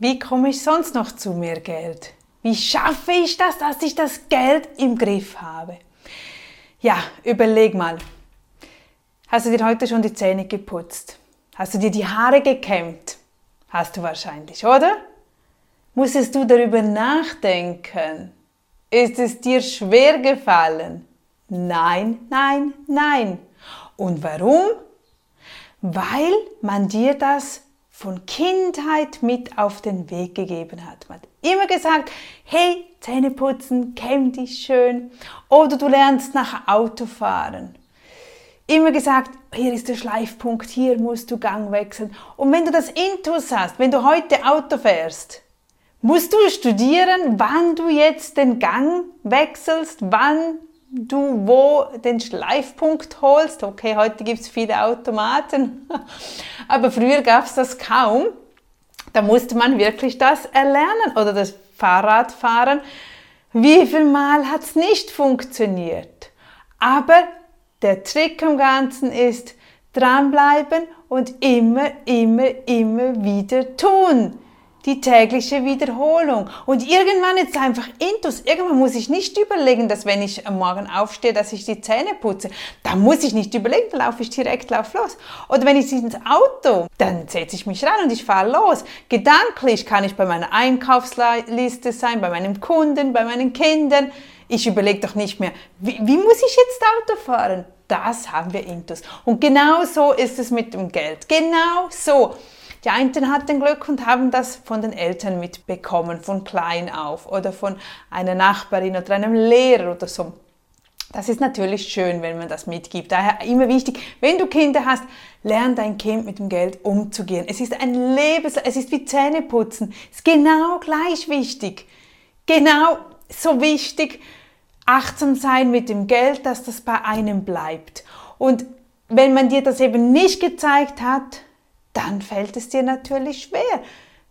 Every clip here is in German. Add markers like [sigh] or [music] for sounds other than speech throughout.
Wie komme ich sonst noch zu mehr Geld? Wie schaffe ich das, dass ich das Geld im Griff habe? Ja, überleg mal. Hast du dir heute schon die Zähne geputzt? Hast du dir die Haare gekämmt? Hast du wahrscheinlich, oder? Musstest du darüber nachdenken? Ist es dir schwer gefallen? Nein, nein, nein. Und warum? Weil man dir das von Kindheit mit auf den Weg gegeben hat. Man hat immer gesagt, hey, Zähne putzen, kämm dich schön. Oder du lernst nach Autofahren. Immer gesagt, hier ist der Schleifpunkt, hier musst du Gang wechseln. Und wenn du das Intus hast, wenn du heute Auto fährst, musst du studieren, wann du jetzt den Gang wechselst, wann du wo den Schleifpunkt holst. Okay, heute gibt es viele Automaten, [laughs] aber früher gab es das kaum. Da musste man wirklich das erlernen oder das Fahrradfahren. Wie viel Mal hat es nicht funktioniert? Aber der Trick am Ganzen ist dranbleiben und immer, immer, immer wieder tun die tägliche Wiederholung. Und irgendwann es einfach intus. Irgendwann muss ich nicht überlegen, dass wenn ich am Morgen aufstehe, dass ich die Zähne putze. Da muss ich nicht überlegen, dann laufe ich direkt lauf los. Oder wenn ich ins Auto, dann setze ich mich rein und ich fahre los. Gedanklich kann ich bei meiner Einkaufsliste sein, bei meinem Kunden, bei meinen Kindern. Ich überlege doch nicht mehr, wie, wie muss ich jetzt Auto fahren? Das haben wir intus. Und genau so ist es mit dem Geld. Genau so. Die einen hatten Glück und haben das von den Eltern mitbekommen, von klein auf oder von einer Nachbarin oder einem Lehrer oder so. Das ist natürlich schön, wenn man das mitgibt. Daher immer wichtig, wenn du Kinder hast, lern dein Kind mit dem Geld umzugehen. Es ist ein Lebens, es ist wie Zähneputzen. Es ist genau gleich wichtig. Genau so wichtig, achtsam sein mit dem Geld, dass das bei einem bleibt. Und wenn man dir das eben nicht gezeigt hat, dann fällt es dir natürlich schwer.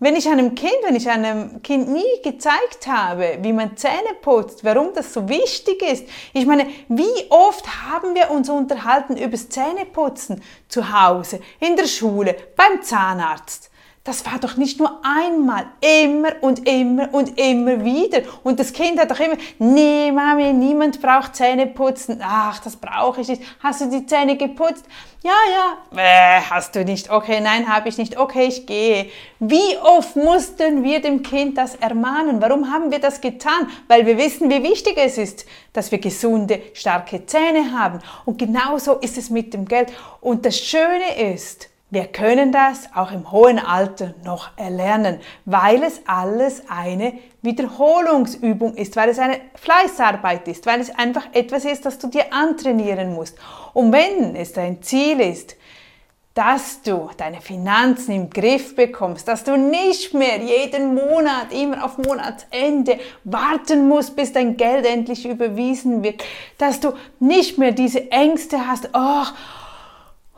Wenn ich einem Kind, wenn ich einem Kind nie gezeigt habe, wie man Zähne putzt, warum das so wichtig ist. Ich meine, wie oft haben wir uns unterhalten übers Zähneputzen zu Hause, in der Schule, beim Zahnarzt? Das war doch nicht nur einmal, immer und immer und immer wieder. Und das Kind hat doch immer, nee, Mami, niemand braucht Zähne putzen. Ach, das brauche ich nicht. Hast du die Zähne geputzt? Ja, ja. Äh, hast du nicht? Okay, nein, habe ich nicht. Okay, ich gehe. Wie oft mussten wir dem Kind das ermahnen? Warum haben wir das getan? Weil wir wissen, wie wichtig es ist, dass wir gesunde, starke Zähne haben. Und genauso ist es mit dem Geld. Und das Schöne ist, wir können das auch im hohen Alter noch erlernen, weil es alles eine Wiederholungsübung ist, weil es eine Fleißarbeit ist, weil es einfach etwas ist, das du dir antrainieren musst. Und wenn es dein Ziel ist, dass du deine Finanzen im Griff bekommst, dass du nicht mehr jeden Monat, immer auf Monatsende warten musst, bis dein Geld endlich überwiesen wird, dass du nicht mehr diese Ängste hast, oh,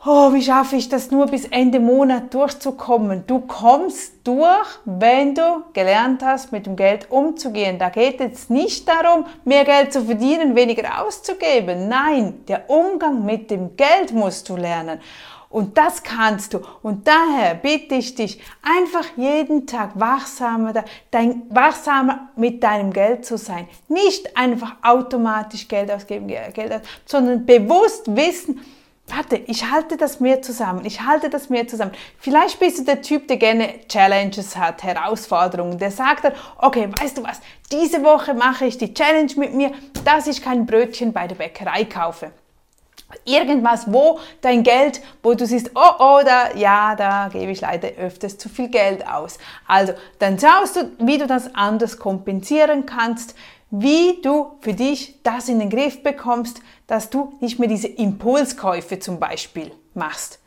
oh, wie schaffe ich das nur bis Ende Monat durchzukommen? Du kommst durch, wenn du gelernt hast, mit dem Geld umzugehen. Da geht es nicht darum, mehr Geld zu verdienen, weniger auszugeben. Nein, der Umgang mit dem Geld musst du lernen. Und das kannst du. Und daher bitte ich dich, einfach jeden Tag wachsamer, dein, wachsamer mit deinem Geld zu sein. Nicht einfach automatisch Geld ausgeben, Geld aus, sondern bewusst wissen, warte, ich halte das mehr zusammen, ich halte das mehr zusammen. Vielleicht bist du der Typ, der gerne Challenges hat, Herausforderungen, der sagt dann, okay, weißt du was, diese Woche mache ich die Challenge mit mir, dass ich kein Brötchen bei der Bäckerei kaufe. Irgendwas, wo dein Geld, wo du siehst, oh, oh, da, ja, da gebe ich leider öfters zu viel Geld aus. Also, dann schaust du, wie du das anders kompensieren kannst, wie du für dich das in den Griff bekommst, dass du nicht mehr diese Impulskäufe zum Beispiel machst.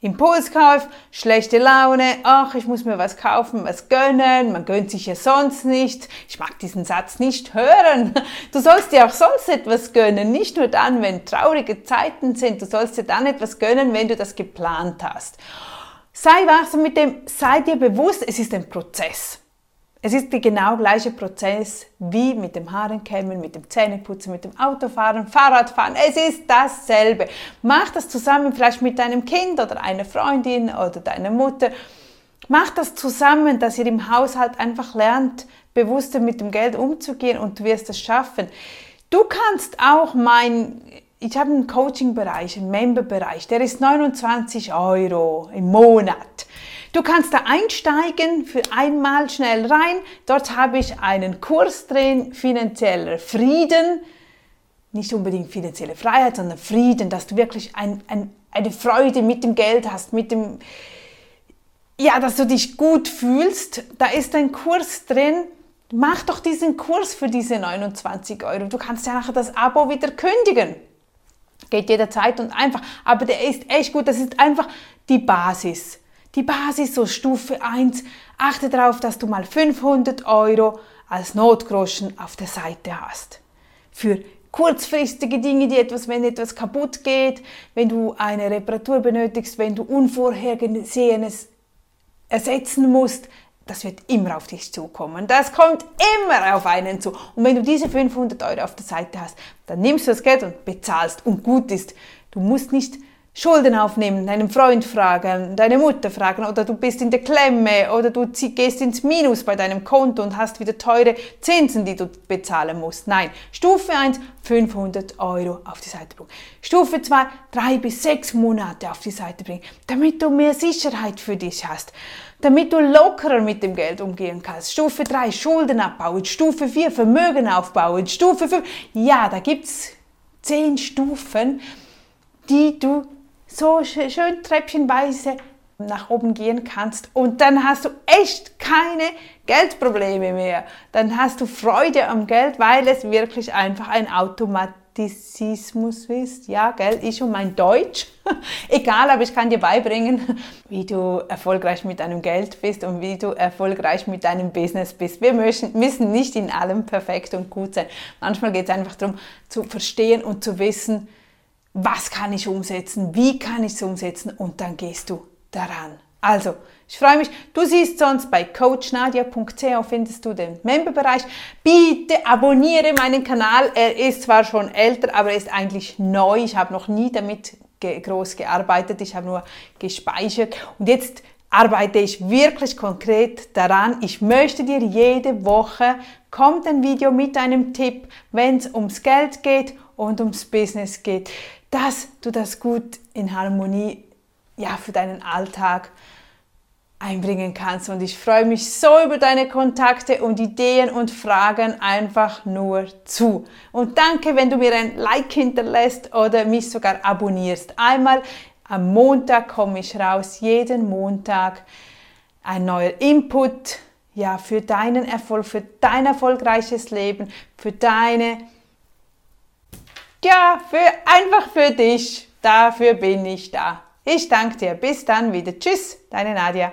Impulskauf, schlechte Laune, ach, ich muss mir was kaufen, was gönnen, man gönnt sich ja sonst nichts. Ich mag diesen Satz nicht hören. Du sollst dir auch sonst etwas gönnen, nicht nur dann, wenn traurige Zeiten sind. Du sollst dir dann etwas gönnen, wenn du das geplant hast. Sei wachsam mit dem, sei dir bewusst, es ist ein Prozess. Es ist der genau gleiche Prozess wie mit dem Haarenkämmen, mit dem Zähneputzen, mit dem Autofahren, Fahrradfahren. Es ist dasselbe. Mach das zusammen vielleicht mit deinem Kind oder einer Freundin oder deiner Mutter. Macht das zusammen, dass ihr im Haushalt einfach lernt, bewusster mit dem Geld umzugehen und du wirst es schaffen. Du kannst auch mein, ich habe einen Coaching-Bereich, einen Member-Bereich, der ist 29 Euro im Monat. Du kannst da einsteigen für einmal schnell rein. Dort habe ich einen Kurs drin, finanzieller Frieden. Nicht unbedingt finanzielle Freiheit, sondern Frieden, dass du wirklich ein, ein, eine Freude mit dem Geld hast, mit dem, ja, dass du dich gut fühlst. Da ist ein Kurs drin. Mach doch diesen Kurs für diese 29 Euro. Du kannst ja nachher das Abo wieder kündigen. Geht jederzeit und einfach. Aber der ist echt gut. Das ist einfach die Basis. Die Basis, so Stufe 1, achte darauf, dass du mal 500 Euro als Notgroschen auf der Seite hast. Für kurzfristige Dinge, die etwas, wenn etwas kaputt geht, wenn du eine Reparatur benötigst, wenn du Unvorhergesehenes ersetzen musst, das wird immer auf dich zukommen. Das kommt immer auf einen zu. Und wenn du diese 500 Euro auf der Seite hast, dann nimmst du das Geld und bezahlst und gut ist. Du musst nicht Schulden aufnehmen, deinen Freund fragen, deine Mutter fragen oder du bist in der Klemme oder du gehst ins Minus bei deinem Konto und hast wieder teure Zinsen, die du bezahlen musst. Nein, Stufe 1, 500 Euro auf die Seite bringen. Stufe 2, 3 bis 6 Monate auf die Seite bringen, damit du mehr Sicherheit für dich hast, damit du lockerer mit dem Geld umgehen kannst. Stufe 3, Schulden abbauen. Stufe 4, Vermögen aufbauen. Stufe 5, ja, da gibt's 10 Stufen, die du so schön treppchenweise nach oben gehen kannst und dann hast du echt keine Geldprobleme mehr. Dann hast du Freude am Geld, weil es wirklich einfach ein Automatismus ist. Ja, Geld ist schon mein Deutsch. [laughs] Egal, aber ich kann dir beibringen, [laughs] wie du erfolgreich mit deinem Geld bist und wie du erfolgreich mit deinem Business bist. Wir müssen, müssen nicht in allem perfekt und gut sein. Manchmal geht es einfach darum, zu verstehen und zu wissen, was kann ich umsetzen, wie kann ich es umsetzen und dann gehst du daran. Also, ich freue mich. Du siehst sonst bei coachnadia.ch findest du den Memberbereich. Bitte abonniere meinen Kanal. Er ist zwar schon älter, aber er ist eigentlich neu. Ich habe noch nie damit groß gearbeitet. Ich habe nur gespeichert. Und jetzt arbeite ich wirklich konkret daran. Ich möchte dir jede Woche kommt ein Video mit einem Tipp, wenn es ums Geld geht und ums Business geht dass du das gut in Harmonie ja, für deinen Alltag einbringen kannst. Und ich freue mich so über deine Kontakte und Ideen und Fragen einfach nur zu. Und danke, wenn du mir ein Like hinterlässt oder mich sogar abonnierst. Einmal am Montag komme ich raus, jeden Montag ein neuer Input ja, für deinen Erfolg, für dein erfolgreiches Leben, für deine ja, für, einfach für dich. Dafür bin ich da. Ich danke dir. Bis dann wieder. Tschüss, deine Nadia.